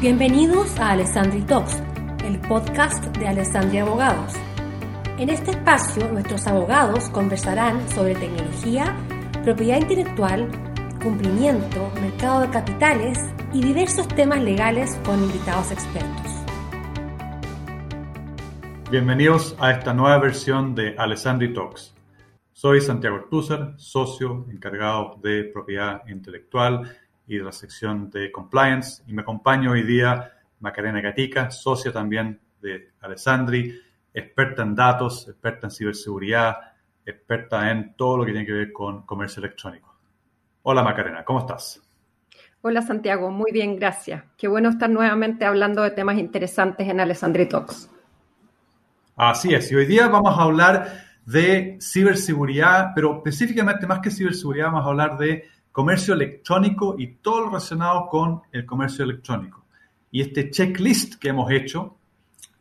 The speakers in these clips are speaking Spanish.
Bienvenidos a Alessandri Talks, el podcast de Alessandria Abogados. En este espacio, nuestros abogados conversarán sobre tecnología, propiedad intelectual, cumplimiento, mercado de capitales y diversos temas legales con invitados expertos. Bienvenidos a esta nueva versión de Alessandri Talks. Soy Santiago Ortúzar, socio encargado de propiedad intelectual y de la sección de compliance y me acompaña hoy día Macarena Gatica, socia también de Alessandri, experta en datos, experta en ciberseguridad, experta en todo lo que tiene que ver con comercio electrónico. Hola Macarena, ¿cómo estás? Hola Santiago, muy bien, gracias. Qué bueno estar nuevamente hablando de temas interesantes en Alessandri Talks. Así es, y hoy día vamos a hablar de ciberseguridad, pero específicamente más que ciberseguridad vamos a hablar de comercio electrónico y todo lo relacionado con el comercio electrónico. Y este checklist que hemos hecho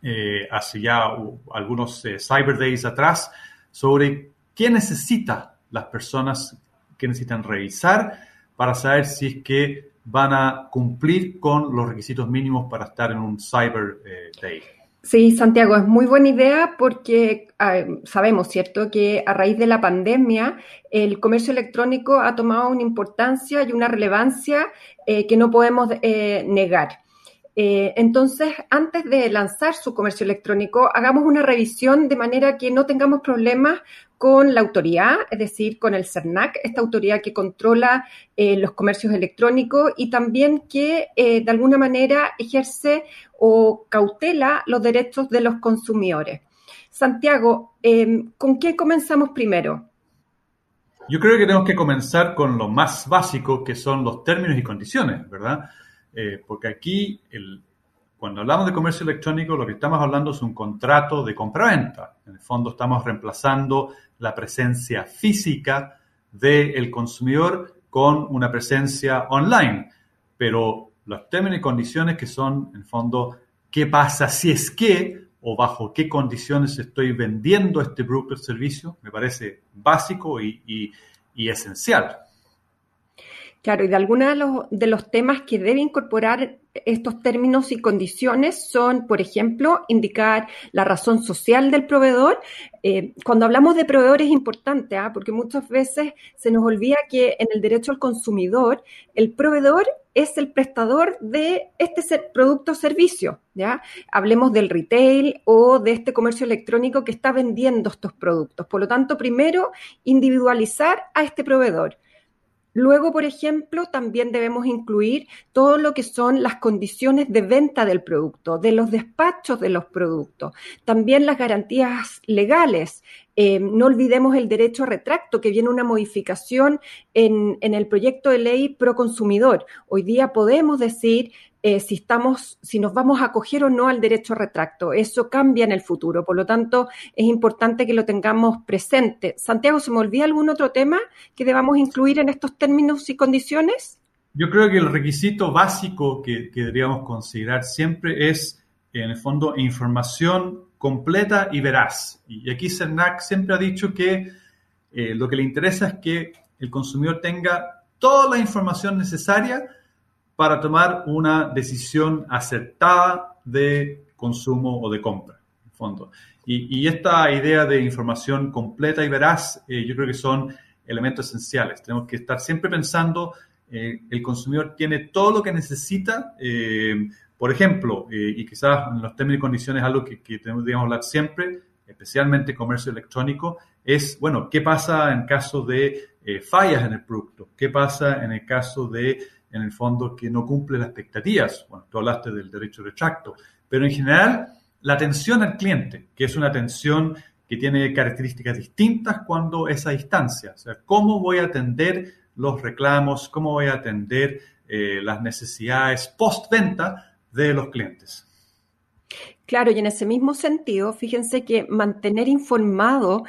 eh, hace ya algunos eh, Cyber Days atrás sobre qué necesitan las personas que necesitan revisar para saber si es que van a cumplir con los requisitos mínimos para estar en un Cyber eh, Day. Sí, Santiago, es muy buena idea porque ah, sabemos, ¿cierto?, que a raíz de la pandemia el comercio electrónico ha tomado una importancia y una relevancia eh, que no podemos eh, negar. Eh, entonces, antes de lanzar su comercio electrónico, hagamos una revisión de manera que no tengamos problemas con la autoridad, es decir, con el CERNAC, esta autoridad que controla eh, los comercios electrónicos y también que eh, de alguna manera ejerce o cautela los derechos de los consumidores. Santiago, em, ¿con qué comenzamos primero? Yo creo que tenemos que comenzar con lo más básico, que son los términos y condiciones, ¿verdad? Eh, porque aquí, el, cuando hablamos de comercio electrónico, lo que estamos hablando es un contrato de compra-venta. En el fondo estamos reemplazando la presencia física del consumidor con una presencia online. Pero los términos y condiciones que son, en el fondo, qué pasa si es que o bajo qué condiciones estoy vendiendo este broker servicio, me parece básico y esencial. Claro, y de algunos de los, temas que debe incorporar estos términos y condiciones son, por ejemplo, indicar la razón social del proveedor. Eh, cuando hablamos de proveedor es importante, ¿ah? porque muchas veces se nos olvida que en el derecho al consumidor, el proveedor es el prestador de este producto o servicio. ¿ya? Hablemos del retail o de este comercio electrónico que está vendiendo estos productos. Por lo tanto, primero, individualizar a este proveedor. Luego, por ejemplo, también debemos incluir todo lo que son las condiciones de venta del producto, de los despachos de los productos, también las garantías legales. Eh, no olvidemos el derecho a retracto, que viene una modificación en, en el proyecto de ley pro consumidor. Hoy día podemos decir eh, si estamos, si nos vamos a acoger o no al derecho retracto. Eso cambia en el futuro, por lo tanto, es importante que lo tengamos presente. Santiago, ¿se me olvida algún otro tema que debamos incluir en estos términos y condiciones? Yo creo que el requisito básico que, deberíamos considerar siempre es, en el fondo, información completa y veraz. Y aquí CERNAC siempre ha dicho que eh, lo que le interesa es que el consumidor tenga toda la información necesaria para tomar una decisión acertada de consumo o de compra, en fondo. Y, esta idea de información completa y veraz, eh, yo creo que son elementos esenciales. Tenemos que estar siempre pensando, eh, el consumidor tiene todo lo que necesita. Eh, por ejemplo, y quizás en los términos y condiciones algo que, que tenemos que hablar siempre, especialmente comercio electrónico, es, bueno, ¿qué pasa en caso de fallas en el producto? ¿Qué pasa en el caso de en el fondo que no cumple las expectativas. Bueno, tú hablaste del derecho de retracto, pero en general la atención al cliente, que es una atención que tiene características distintas cuando es a distancia. O sea, cómo voy a atender los reclamos, cómo voy a atender eh, las necesidades postventa de los clientes. Claro, y en ese mismo sentido, fíjense que mantener informado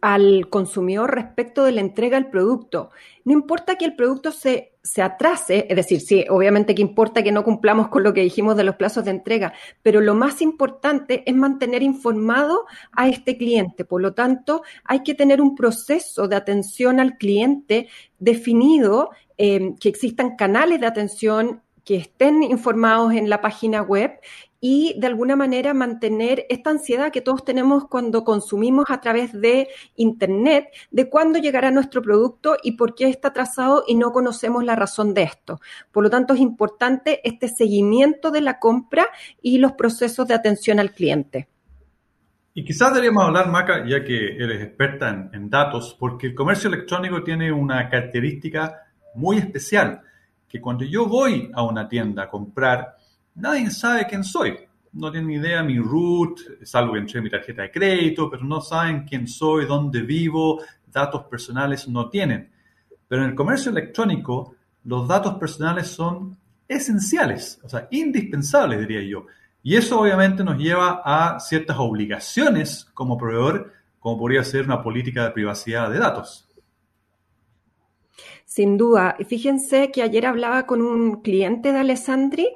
al consumidor respecto de la entrega del producto. No importa que el producto se, se, atrase, es decir, sí, obviamente que importa que no cumplamos con lo que dijimos de los plazos de entrega, pero lo más importante es mantener informado a este cliente. Por lo tanto, hay que tener un proceso de atención al cliente definido, eh, que existan canales de atención que estén informados en la página web y de alguna manera mantener esta ansiedad que todos tenemos cuando consumimos a través de Internet, de cuándo llegará nuestro producto y por qué está atrasado y no conocemos la razón de esto. Por lo tanto, es importante este seguimiento de la compra y los procesos de atención al cliente. Y quizás deberíamos hablar, Maca, ya que eres experta en, en datos, porque el comercio electrónico tiene una característica muy especial, que cuando yo voy a una tienda a comprar, nadie sabe quién soy. No tienen idea mi root, salvo que entré mi tarjeta de crédito, pero no saben quién soy, dónde vivo, datos personales no tienen. Pero en el comercio electrónico, los datos personales son esenciales, o sea, indispensables, diría yo. Y eso obviamente nos lleva a ciertas obligaciones como proveedor, como podría ser una política de privacidad de datos. Sin duda. Fíjense que ayer hablaba con un cliente de Alessandri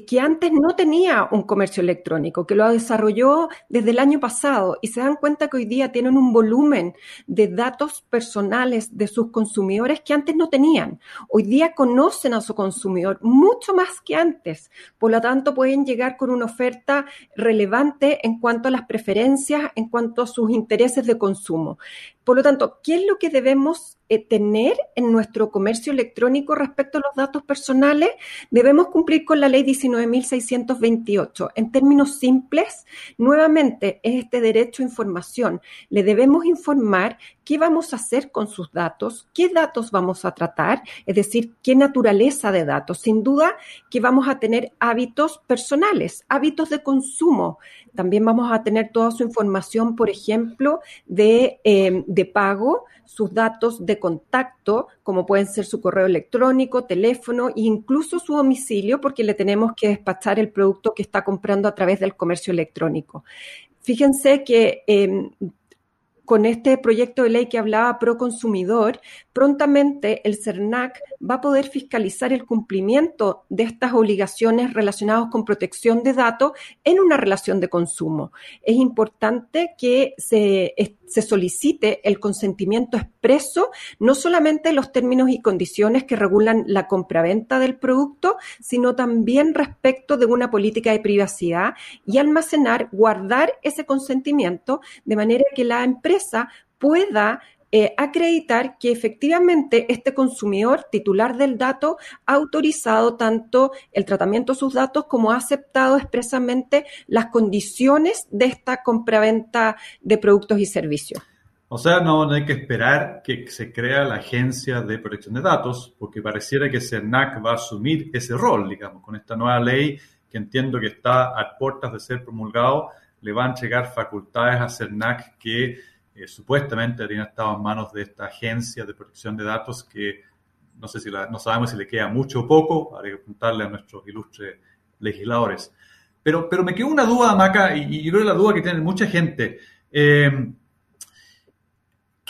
que antes no tenía un comercio electrónico, que lo desarrolló desde el año pasado y se dan cuenta que hoy día tienen un volumen de datos personales de sus consumidores que antes no tenían. Hoy día conocen a su consumidor mucho más que antes. Por lo tanto, pueden llegar con una oferta relevante en cuanto a las preferencias, en cuanto a sus intereses de consumo. Por lo tanto, ¿qué es lo que debemos eh, tener en nuestro comercio electrónico respecto a los datos personales? Debemos cumplir con la ley 19.628. En términos simples, nuevamente es este derecho a información. Le debemos informar qué vamos a hacer con sus datos, qué datos vamos a tratar, es decir, qué naturaleza de datos. Sin duda que vamos a tener hábitos personales, hábitos de consumo. También vamos a tener toda su información, por ejemplo, de, eh, de pago, sus datos de contacto, como pueden ser su correo electrónico, teléfono e incluso su domicilio, porque le tenemos que despachar el producto que está comprando a través del comercio electrónico. Fíjense que eh, con este proyecto de ley que hablaba pro consumidor, prontamente el CERNAC va a poder fiscalizar el cumplimiento de estas obligaciones relacionadas con protección de datos en una relación de consumo. Es importante que se, se solicite el consentimiento expreso, no solamente los términos y condiciones que regulan la compraventa del producto, sino también respecto de una política de privacidad y almacenar, guardar ese consentimiento de manera que la empresa pueda eh, acreditar que efectivamente este consumidor titular del dato ha autorizado tanto el tratamiento de sus datos como ha aceptado expresamente las condiciones de esta compraventa de productos y servicios. O sea, no, hay que esperar que se crea la agencia de protección de datos, porque pareciera que CERNAC va a asumir ese rol, digamos, con esta nueva ley que entiendo que está a puertas de ser promulgado, le van a llegar facultades a CERNAC que eh, supuestamente habrían estado en manos de esta agencia de protección de datos que no sé si no sabemos si le queda mucho o poco, habría que preguntarle a nuestros ilustres legisladores. Pero, pero me quedó una duda, Maca, y, y yo creo que la duda que tiene mucha gente. Eh,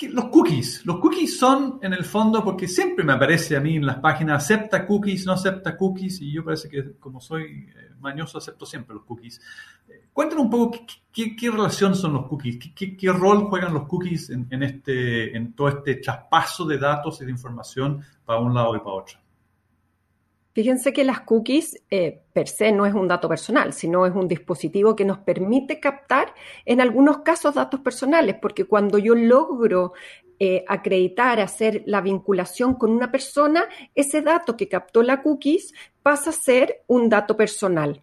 los cookies, los cookies son en el fondo, porque siempre me aparece a mí en las páginas, acepta cookies, no acepta cookies, y yo parece que como soy eh, mañoso acepto siempre los cookies. Eh, cuéntanos un poco qué, relación son los cookies, qué, rol juegan los cookies en, este, en todo este traspaso de datos y de información para un lado y para otro. Fíjense que las cookies eh, per se no es un dato personal, sino es un dispositivo que nos permite captar en algunos casos datos personales, porque cuando yo logro eh, acreditar, hacer la vinculación con una persona, ese dato que captó la cookies pasa a ser un dato personal.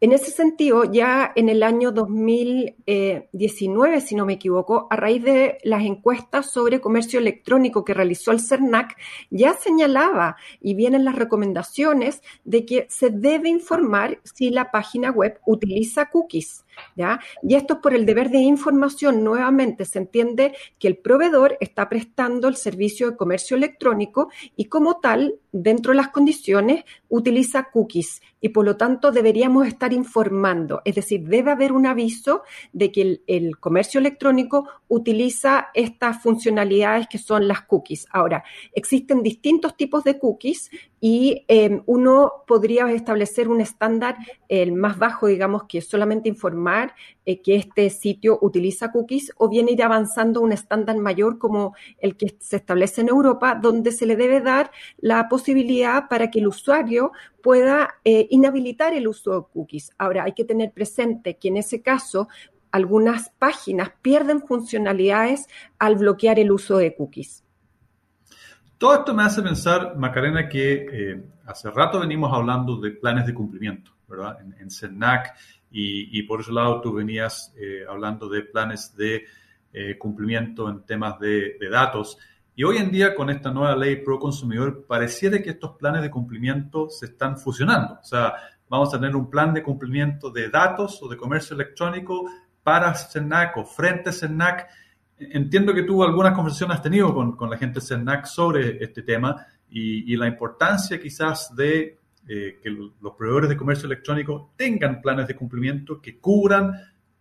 En ese sentido, ya en el año 2019, si no me equivoco, a raíz de las encuestas sobre comercio electrónico que realizó el CERNAC, ya señalaba y vienen las recomendaciones de que se debe informar si la página web utiliza cookies. ¿Ya? Y esto es por el deber de información. Nuevamente se entiende que el proveedor está prestando el servicio de comercio electrónico y como tal, dentro de las condiciones, utiliza cookies y por lo tanto deberíamos estar informando. Es decir, debe haber un aviso de que el, comercio electrónico utiliza estas funcionalidades que son las cookies. Ahora, existen distintos tipos de cookies y em, uno podría establecer un estándar, el más bajo, digamos, que solamente informar eh, que este sitio utiliza cookies o bien ir avanzando un estándar mayor como el que se establece en Europa, donde se le debe dar la posibilidad para que el usuario pueda eh, inhabilitar el uso de cookies. Ahora, hay que tener presente que en ese caso algunas páginas pierden funcionalidades al bloquear el uso de cookies. Todo esto me hace pensar, Macarena, que eh, hace rato venimos hablando de planes de cumplimiento, ¿verdad? En, CERNAC y, por ese lado tú venías eh, hablando de planes de eh, cumplimiento en temas de, de, datos. Y hoy en día con esta nueva ley pro consumidor pareciera que estos planes de cumplimiento se están fusionando. O sea, vamos a tener un plan de cumplimiento de datos o de comercio electrónico para CERNAC o frente a CERNAC entiendo que tú algunas conversaciones has tenido con, con la gente de CERNAC sobre este tema y, la importancia quizás de eh, que los proveedores de comercio electrónico tengan planes de cumplimiento que cubran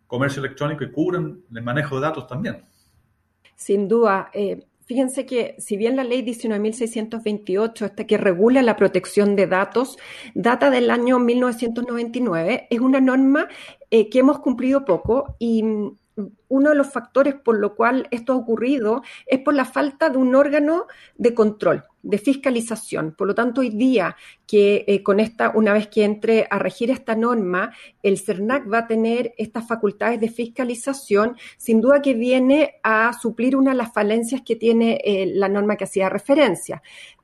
comercio electrónico y cubran el manejo de datos también. Sin duda. Eh, fíjense que si bien la ley 19.628, esta que regula la protección de datos, data del año 1999, es una norma eh, que hemos cumplido poco y uno de los factores por lo cual esto ha ocurrido es por la falta de un órgano de control, de fiscalización. Por lo tanto, hoy día que eh, con esta, una vez que entre a regir esta norma, el CERNAC va a tener estas facultades de fiscalización, sin duda que viene a suplir una de las falencias que tiene eh, la norma que hacía referencia.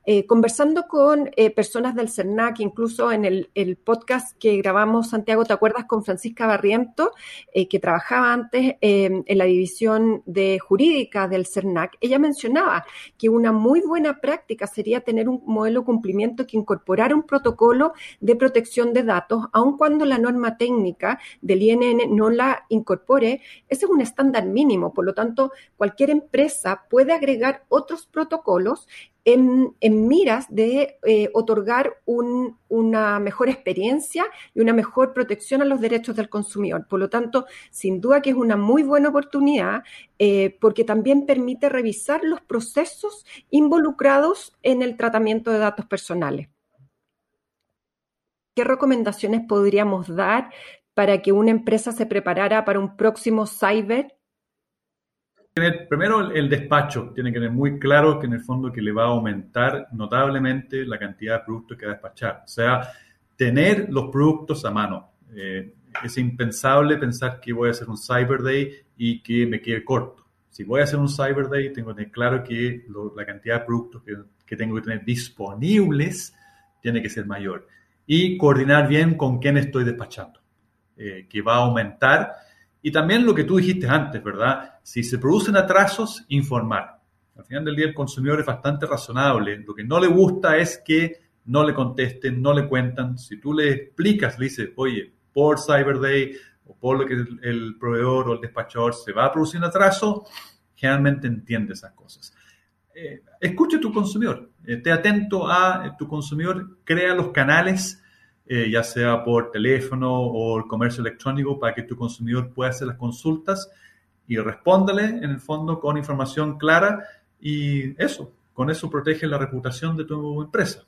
Eh, conversando con eh, personas del CERNAC, incluso en el, podcast que grabamos, Santiago, ¿te acuerdas? Con Francisca Barriento, eh, que trabajaba antes en la división de jurídica del CERNAC, ella mencionaba que una muy buena práctica sería tener un modelo de cumplimiento que incorporara un protocolo de protección de datos, aun cuando la norma técnica del INN no la incorpore. Ese es un estándar mínimo, por lo tanto, cualquier empresa puede agregar otros protocolos en, miras de eh, otorgar una mejor experiencia y una mejor protección a los derechos del consumidor. Por lo tanto, sin duda que es una muy buena oportunidad eh, porque también permite revisar los procesos involucrados en el tratamiento de datos personales. ¿Qué recomendaciones podríamos dar para que una empresa se preparara para un próximo cyber primero el, despacho tiene que tener muy claro que en el fondo que le va a aumentar notablemente la cantidad de productos que va a despachar. O sea, tener los productos a mano. Eh, es impensable pensar que voy a hacer un Cyber Day y que me quede corto. Si voy a hacer un Cyber Day, tengo que tener claro que la cantidad de productos que, tengo que tener disponibles tiene que ser mayor. Y coordinar bien con quién estoy despachando, eh, que va a aumentar y también lo que tú dijiste antes, ¿verdad? Si se producen atrasos, informar. Al final del día el consumidor es bastante razonable. Lo que no le gusta es que no le contesten, no le cuentan. Si tú le explicas, le dices, oye, por Cyber Day o por lo que el proveedor o el despachador se va a producir un atraso, generalmente entiende esas cosas. Eh, escuche a tu consumidor, esté atento a tu consumidor, crea los canales eh, ya sea por teléfono o comercio electrónico, para que tu consumidor pueda hacer las consultas y respóndele en el fondo con información clara y eso, con eso protege la reputación de tu empresa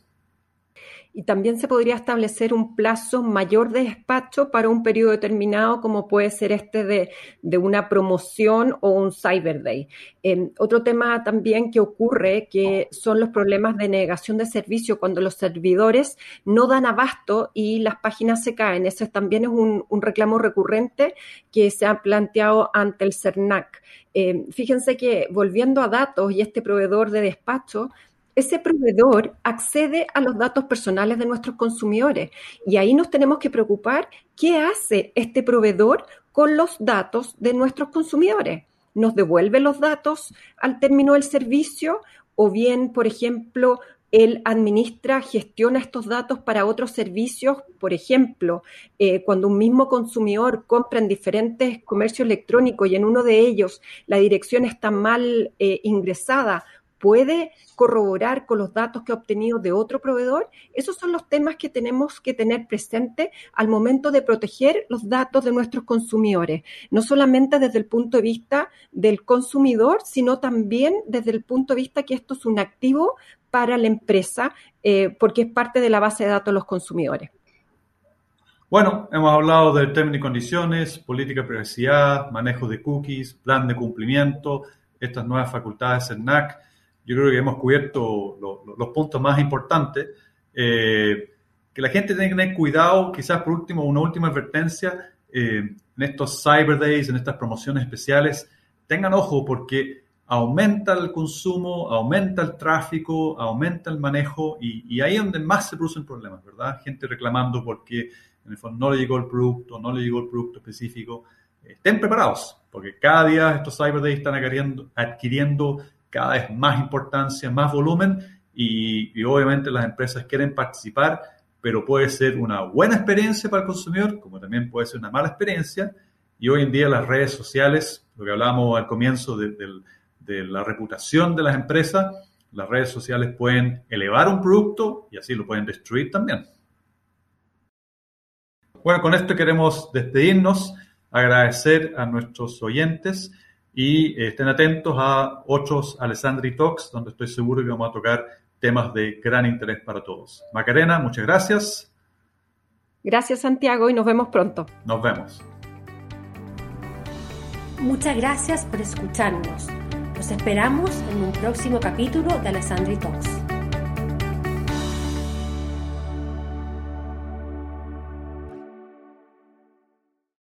y también se podría establecer un plazo mayor de despacho para un periodo determinado, como puede ser este de, una promoción o un Cyber Day. Em, otro tema también que ocurre, que son los problemas de negación de servicio, cuando los servidores no dan abasto y las páginas se caen. Eso también es un, reclamo recurrente que se ha planteado ante el CERNAC. Em, fíjense que volviendo a datos y este proveedor de despacho, ese proveedor accede a los datos personales de nuestros consumidores y ahí nos tenemos que preocupar qué hace este proveedor con los datos de nuestros consumidores. ¿Nos devuelve los datos al término del servicio o bien, por ejemplo, él administra, gestiona estos datos para otros servicios. Por ejemplo, eh, cuando un mismo consumidor compra en diferentes comercios electrónicos y en uno de ellos la dirección está mal eh, ingresada puede corroborar con los datos que ha obtenido de otro proveedor. Esos son los temas que tenemos que tener presente al momento de proteger los datos de nuestros consumidores, no solamente desde el punto de vista del consumidor, sino también desde el punto de vista que esto es un activo para la empresa eh, porque es parte de la base de datos de los consumidores. Bueno, hemos hablado de términos y condiciones, política de privacidad, manejo de cookies, plan de cumplimiento, estas nuevas facultades en NAC. Yo creo que hemos cubierto los puntos más importantes. Eh, que la gente tenga que tener cuidado, quizás por último, una última advertencia, eh, en estos Cyber Days, en estas promociones especiales, tengan ojo porque aumenta el consumo, aumenta el tráfico, aumenta el manejo y, y ahí es donde más se producen problemas, ¿verdad? Gente reclamando porque en el fondo no le llegó el producto, no le llegó el producto específico. Estén preparados, porque cada día estos Cyber Days están adquiriendo, adquiriendo cada vez más importancia, más volumen y, y, obviamente las empresas quieren participar, pero puede ser una buena experiencia para el consumidor, como también puede ser una mala experiencia. Y hoy en día las redes sociales, lo que hablábamos al comienzo de, de, de la reputación de las empresas, las redes sociales pueden elevar un producto y así lo pueden destruir también. Bueno, con esto queremos despedirnos, agradecer a nuestros oyentes y eh, estén atentos a otros Alessandri Talks, donde estoy seguro que vamos a tocar temas de gran interés para todos. Macarena, muchas gracias. Gracias Santiago y nos vemos pronto. Nos vemos. Muchas gracias por escucharnos. Los esperamos en un próximo capítulo de Alessandri Talks.